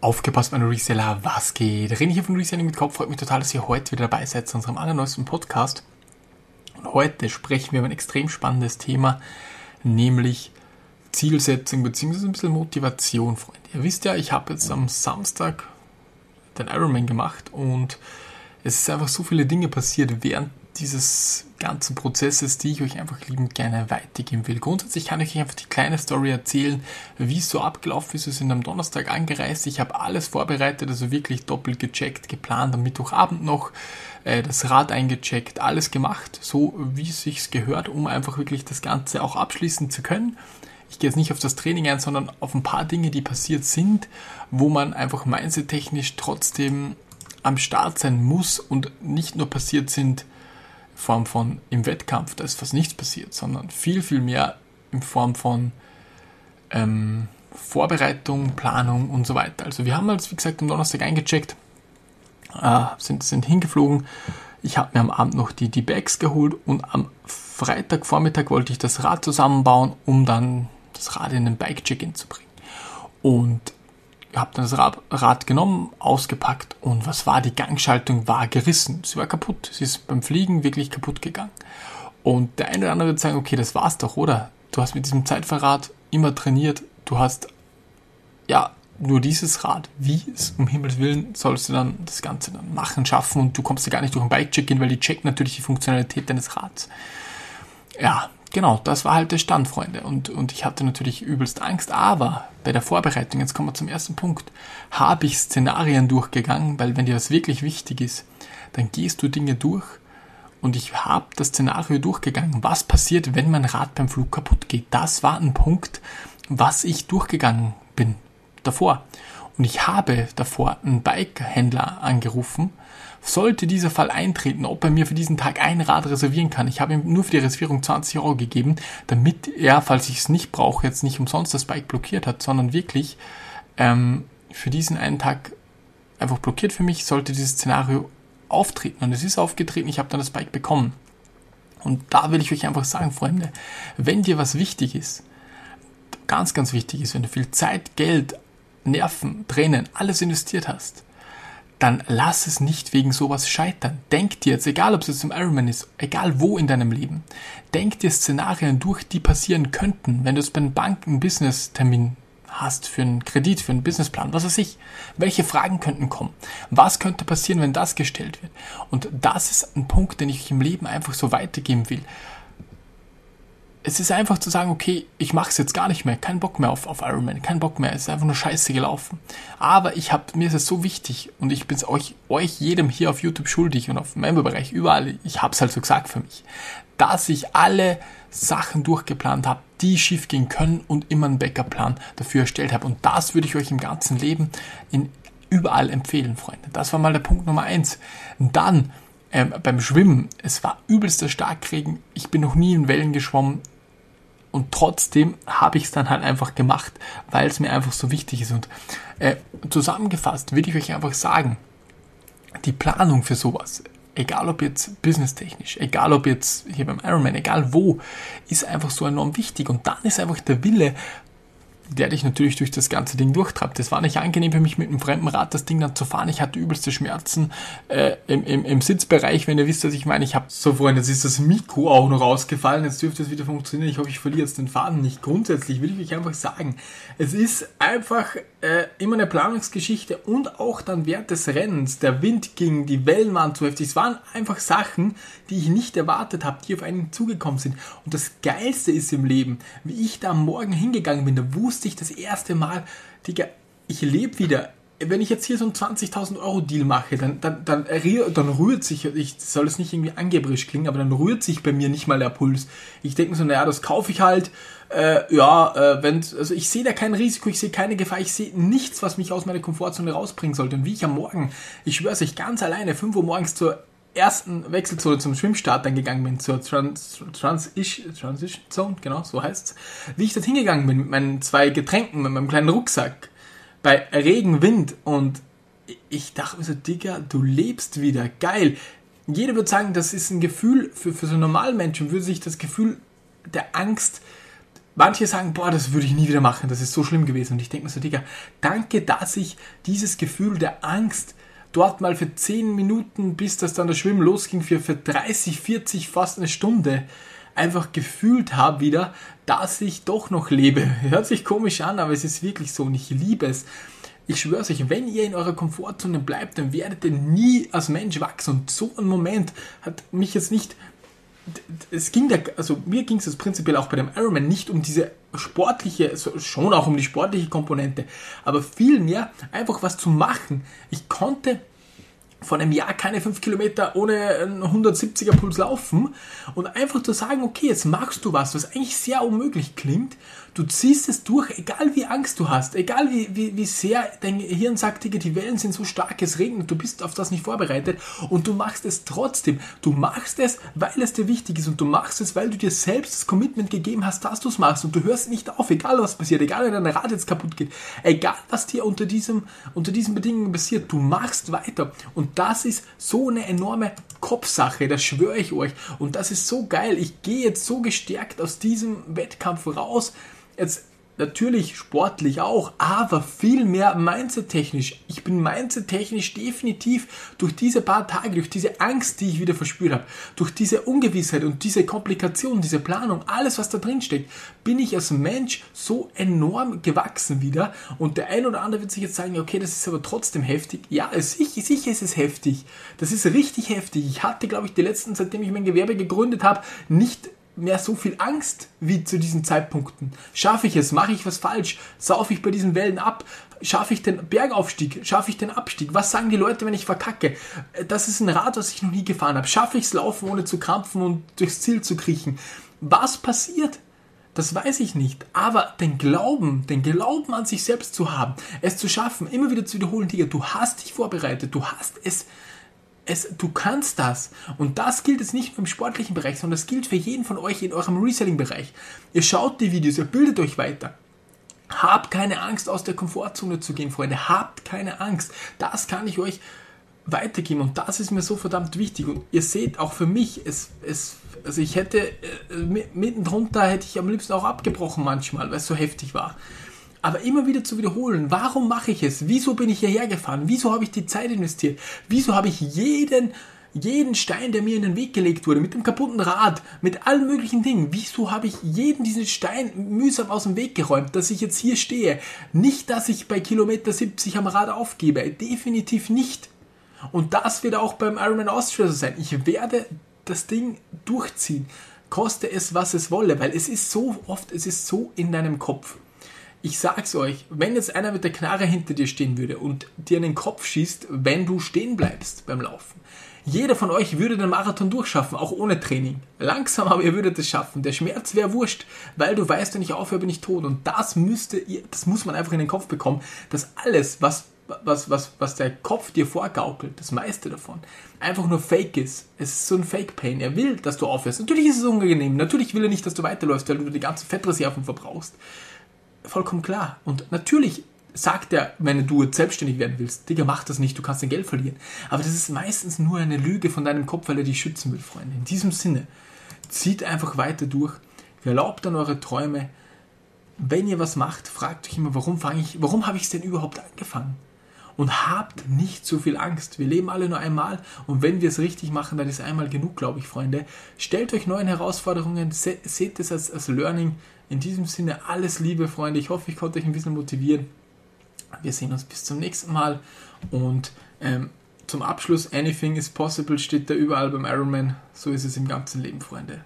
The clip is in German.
Aufgepasst, meine Reseller, was geht? René hier von Reselling mit Kopf. Freut mich total, dass ihr heute wieder dabei seid zu unserem allerneuesten Podcast. Und heute sprechen wir über ein extrem spannendes Thema, nämlich Zielsetzung bzw. ein bisschen Motivation, Freunde. Ihr wisst ja, ich habe jetzt am Samstag den Ironman gemacht und es ist einfach so viele Dinge passiert während dieses ganzen Prozesses, die ich euch einfach liebend gerne weitergeben will. Grundsätzlich kann ich euch einfach die kleine Story erzählen, wie es so abgelaufen ist. Wir sind am Donnerstag angereist. Ich habe alles vorbereitet, also wirklich doppelt gecheckt, geplant, am Mittwochabend noch äh, das Rad eingecheckt, alles gemacht, so wie es sich gehört, um einfach wirklich das Ganze auch abschließen zu können. Ich gehe jetzt nicht auf das Training ein, sondern auf ein paar Dinge, die passiert sind, wo man einfach mindset-technisch trotzdem am Start sein muss und nicht nur passiert sind, Form von im Wettkampf, da ist fast nichts passiert, sondern viel, viel mehr in Form von ähm, Vorbereitung, Planung und so weiter. Also wir haben als, wie gesagt, am Donnerstag eingecheckt, äh, sind, sind hingeflogen. Ich habe mir am Abend noch die, die Bags geholt und am Freitagvormittag wollte ich das Rad zusammenbauen, um dann das Rad in den Bike-Check-In zu bringen. Und habe dann das Rad, genommen, ausgepackt und was war? Die Gangschaltung war gerissen. Sie war kaputt. Sie ist beim Fliegen wirklich kaputt gegangen. Und der eine oder andere wird sagen, okay, das war's doch, oder? Du hast mit diesem Zeitverrat immer trainiert. Du hast, ja, nur dieses Rad. Wie es um Himmels Willen sollst du dann das Ganze dann machen, schaffen und du kommst ja gar nicht durch ein Bike-Check-In, weil die checkt natürlich die Funktionalität deines Rads. Ja, genau, das war halt der Stand, Freunde. Und, und ich hatte natürlich übelst Angst, aber bei der Vorbereitung, jetzt kommen wir zum ersten Punkt, habe ich Szenarien durchgegangen, weil wenn dir das wirklich wichtig ist, dann gehst du Dinge durch und ich habe das Szenario durchgegangen. Was passiert, wenn mein Rad beim Flug kaputt geht? Das war ein Punkt, was ich durchgegangen bin davor. Und ich habe davor einen Bike-Händler angerufen sollte dieser Fall eintreten, ob er mir für diesen Tag ein Rad reservieren kann. Ich habe ihm nur für die Reservierung 20 Euro gegeben, damit er, falls ich es nicht brauche, jetzt nicht umsonst das Bike blockiert hat, sondern wirklich ähm, für diesen einen Tag einfach blockiert für mich, sollte dieses Szenario auftreten. Und es ist aufgetreten, ich habe dann das Bike bekommen. Und da will ich euch einfach sagen, Freunde, wenn dir was wichtig ist, ganz, ganz wichtig ist, wenn du viel Zeit, Geld, Nerven, Tränen, alles investiert hast, dann lass es nicht wegen sowas scheitern. Denk dir jetzt, egal ob es jetzt im Ironman ist, egal wo in deinem Leben, denk dir Szenarien durch, die passieren könnten, wenn du es bei einer Bank einen Business-Termin hast für einen Kredit, für einen Businessplan, was weiß ich. Welche Fragen könnten kommen? Was könnte passieren, wenn das gestellt wird? Und das ist ein Punkt, den ich im Leben einfach so weitergeben will es ist einfach zu sagen, okay, ich mache es jetzt gar nicht mehr, kein Bock mehr auf, auf Ironman, kein Bock mehr, es ist einfach nur scheiße gelaufen. Aber ich habe mir ist es so wichtig und ich bin es euch, euch jedem hier auf YouTube schuldig und auf Memberbereich überall, ich habe es halt so gesagt für mich, dass ich alle Sachen durchgeplant habe, die schief gehen können und immer einen Backup-Plan dafür erstellt habe. Und das würde ich euch im ganzen Leben in überall empfehlen, Freunde. Das war mal der Punkt Nummer eins. Und dann ähm, beim Schwimmen, es war übelster Starkregen. Ich bin noch nie in Wellen geschwommen. Und trotzdem habe ich es dann halt einfach gemacht, weil es mir einfach so wichtig ist. Und äh, zusammengefasst würde ich euch einfach sagen, die Planung für sowas, egal ob jetzt businesstechnisch, egal ob jetzt hier beim Ironman, egal wo, ist einfach so enorm wichtig. Und dann ist einfach der Wille der dich natürlich durch das ganze Ding durchtreibt. Das war nicht angenehm für mich mit einem fremden Rad das Ding dann zu fahren. Ich hatte übelste Schmerzen äh, im, im, im Sitzbereich, wenn ihr wisst, was ich meine. Ich habe so Freunde, jetzt ist das Mikro auch noch rausgefallen. Jetzt dürfte es wieder funktionieren. Ich hoffe, ich verliere jetzt den Faden nicht. Grundsätzlich will ich euch einfach sagen, es ist einfach äh, immer eine Planungsgeschichte und auch dann während des Rennens. Der Wind ging, die Wellen waren zu heftig. Es waren einfach Sachen, die ich nicht erwartet habe, die auf einen zugekommen sind. Und das Geilste ist im Leben, wie ich da am Morgen hingegangen bin, da wusste wusste ich das erste Mal, Digga, ich lebe wieder. Wenn ich jetzt hier so einen 20.000 Euro Deal mache, dann, dann, dann, dann rührt sich, ich soll es nicht irgendwie angeberisch klingen, aber dann rührt sich bei mir nicht mal der Puls. Ich denke so, naja, das kaufe ich halt, äh, ja, äh, wenn, also ich sehe da kein Risiko, ich sehe keine Gefahr, ich sehe nichts, was mich aus meiner Komfortzone rausbringen sollte. Und wie ich am Morgen, ich schwöre euch, ganz alleine, 5 Uhr morgens zur ersten Wechselzone zum Schwimmstart dann gegangen bin, zur Trans Transition Zone, genau, so heißt's, wie ich dort hingegangen bin mit meinen zwei Getränken, mit meinem kleinen Rucksack, bei Regen, Wind und ich dachte mir so, Digga, du lebst wieder, geil. Jeder würde sagen, das ist ein Gefühl, für, für so normalen Menschen würde sich das Gefühl der Angst manche sagen, boah, das würde ich nie wieder machen, das ist so schlimm gewesen. Und ich denke mir so, Digga, danke, dass ich dieses Gefühl der Angst dort mal für 10 Minuten, bis das dann das Schwimmen losging, für, für 30, 40, fast eine Stunde, einfach gefühlt habe wieder, dass ich doch noch lebe. Hört sich komisch an, aber es ist wirklich so und ich liebe es. Ich schwöre euch, wenn ihr in eurer Komfortzone bleibt, dann werdet ihr nie als Mensch wachsen. Und so ein Moment hat mich jetzt nicht es ging der, also mir ging es prinzipiell auch bei dem Ironman nicht um diese sportliche, schon auch um die sportliche Komponente, aber vielmehr einfach was zu machen. Ich konnte von einem Jahr keine 5 Kilometer ohne einen 170er Puls laufen und einfach zu sagen, okay, jetzt machst du was, was eigentlich sehr unmöglich klingt, du ziehst es durch, egal wie Angst du hast, egal wie, wie, wie sehr dein Hirn sagt, die Wellen sind so stark, es regnet, du bist auf das nicht vorbereitet und du machst es trotzdem. Du machst es, weil es dir wichtig ist und du machst es, weil du dir selbst das Commitment gegeben hast, dass du es machst und du hörst nicht auf, egal was passiert, egal wenn dein Rad jetzt kaputt geht, egal was dir unter, diesem, unter diesen Bedingungen passiert, du machst weiter und das ist so eine enorme Kopfsache, das schwöre ich euch. Und das ist so geil. Ich gehe jetzt so gestärkt aus diesem Wettkampf raus. Jetzt natürlich sportlich auch, aber viel mehr mindset-technisch. Ich bin mindset-technisch definitiv durch diese paar Tage, durch diese Angst, die ich wieder verspürt habe, durch diese Ungewissheit und diese Komplikation, diese Planung, alles, was da drin steckt, bin ich als Mensch so enorm gewachsen wieder. Und der ein oder andere wird sich jetzt sagen, okay, das ist aber trotzdem heftig. Ja, sicher, sicher ist es heftig. Das ist richtig heftig. Ich hatte, glaube ich, die letzten, seitdem ich mein Gewerbe gegründet habe, nicht mehr so viel Angst wie zu diesen Zeitpunkten. Schaffe ich es? Mache ich was falsch? Saufe ich bei diesen Wellen ab? Schaffe ich den Bergaufstieg? Schaffe ich den Abstieg? Was sagen die Leute, wenn ich verkacke? Das ist ein Rad, was ich noch nie gefahren habe. Schaffe ich es laufen, ohne zu krampfen und durchs Ziel zu kriechen? Was passiert? Das weiß ich nicht. Aber den Glauben, den Glauben an sich selbst zu haben, es zu schaffen, immer wieder zu wiederholen, Digga, du hast dich vorbereitet, du hast es es, du kannst das. Und das gilt jetzt nicht nur im sportlichen Bereich, sondern das gilt für jeden von euch in eurem Reselling-Bereich. Ihr schaut die Videos, ihr bildet euch weiter. Habt keine Angst, aus der Komfortzone zu gehen, Freunde. Habt keine Angst. Das kann ich euch weitergeben und das ist mir so verdammt wichtig. Und ihr seht auch für mich, es, es, also ich hätte äh, mitten drunter hätte ich am liebsten auch abgebrochen manchmal, weil es so heftig war aber immer wieder zu wiederholen, warum mache ich es? Wieso bin ich hierher gefahren? Wieso habe ich die Zeit investiert? Wieso habe ich jeden, jeden Stein, der mir in den Weg gelegt wurde, mit dem kaputten Rad, mit allen möglichen Dingen, wieso habe ich jeden diesen Stein mühsam aus dem Weg geräumt, dass ich jetzt hier stehe? Nicht, dass ich bei Kilometer 70 am Rad aufgebe, definitiv nicht. Und das wird auch beim Ironman Austria so sein. Ich werde das Ding durchziehen, koste es, was es wolle, weil es ist so oft, es ist so in deinem Kopf ich sag's euch, wenn jetzt einer mit der Knarre hinter dir stehen würde und dir in den Kopf schießt, wenn du stehen bleibst beim Laufen. Jeder von euch würde den Marathon durchschaffen, auch ohne Training. Langsam, aber ihr würdet es schaffen. Der Schmerz wäre wurscht, weil du weißt, wenn ich aufhöre, bin ich tot. Und das müsste ihr, das muss man einfach in den Kopf bekommen, dass alles, was, was, was, was der Kopf dir vorgaukelt, das meiste davon, einfach nur Fake ist. Es ist so ein Fake-Pain. Er will, dass du aufhörst. Natürlich ist es unangenehm. Natürlich will er nicht, dass du weiterläufst, weil du die ganzen Fettreserven verbrauchst vollkommen klar. Und natürlich sagt er, wenn du selbstständig werden willst, Digga, mach das nicht, du kannst dein Geld verlieren. Aber das ist meistens nur eine Lüge von deinem Kopf, weil er dich schützen will, Freunde. In diesem Sinne, zieht einfach weiter durch, erlaubt an eure Träume. Wenn ihr was macht, fragt euch immer, warum fange ich, warum habe ich es denn überhaupt angefangen? Und habt nicht so viel Angst. Wir leben alle nur einmal und wenn wir es richtig machen, dann ist einmal genug, glaube ich, Freunde. Stellt euch neuen Herausforderungen, se seht es als, als Learning, in diesem Sinne alles Liebe, Freunde. Ich hoffe, ich konnte euch ein bisschen motivieren. Wir sehen uns bis zum nächsten Mal. Und ähm, zum Abschluss, anything is possible steht da überall beim Ironman. So ist es im ganzen Leben, Freunde.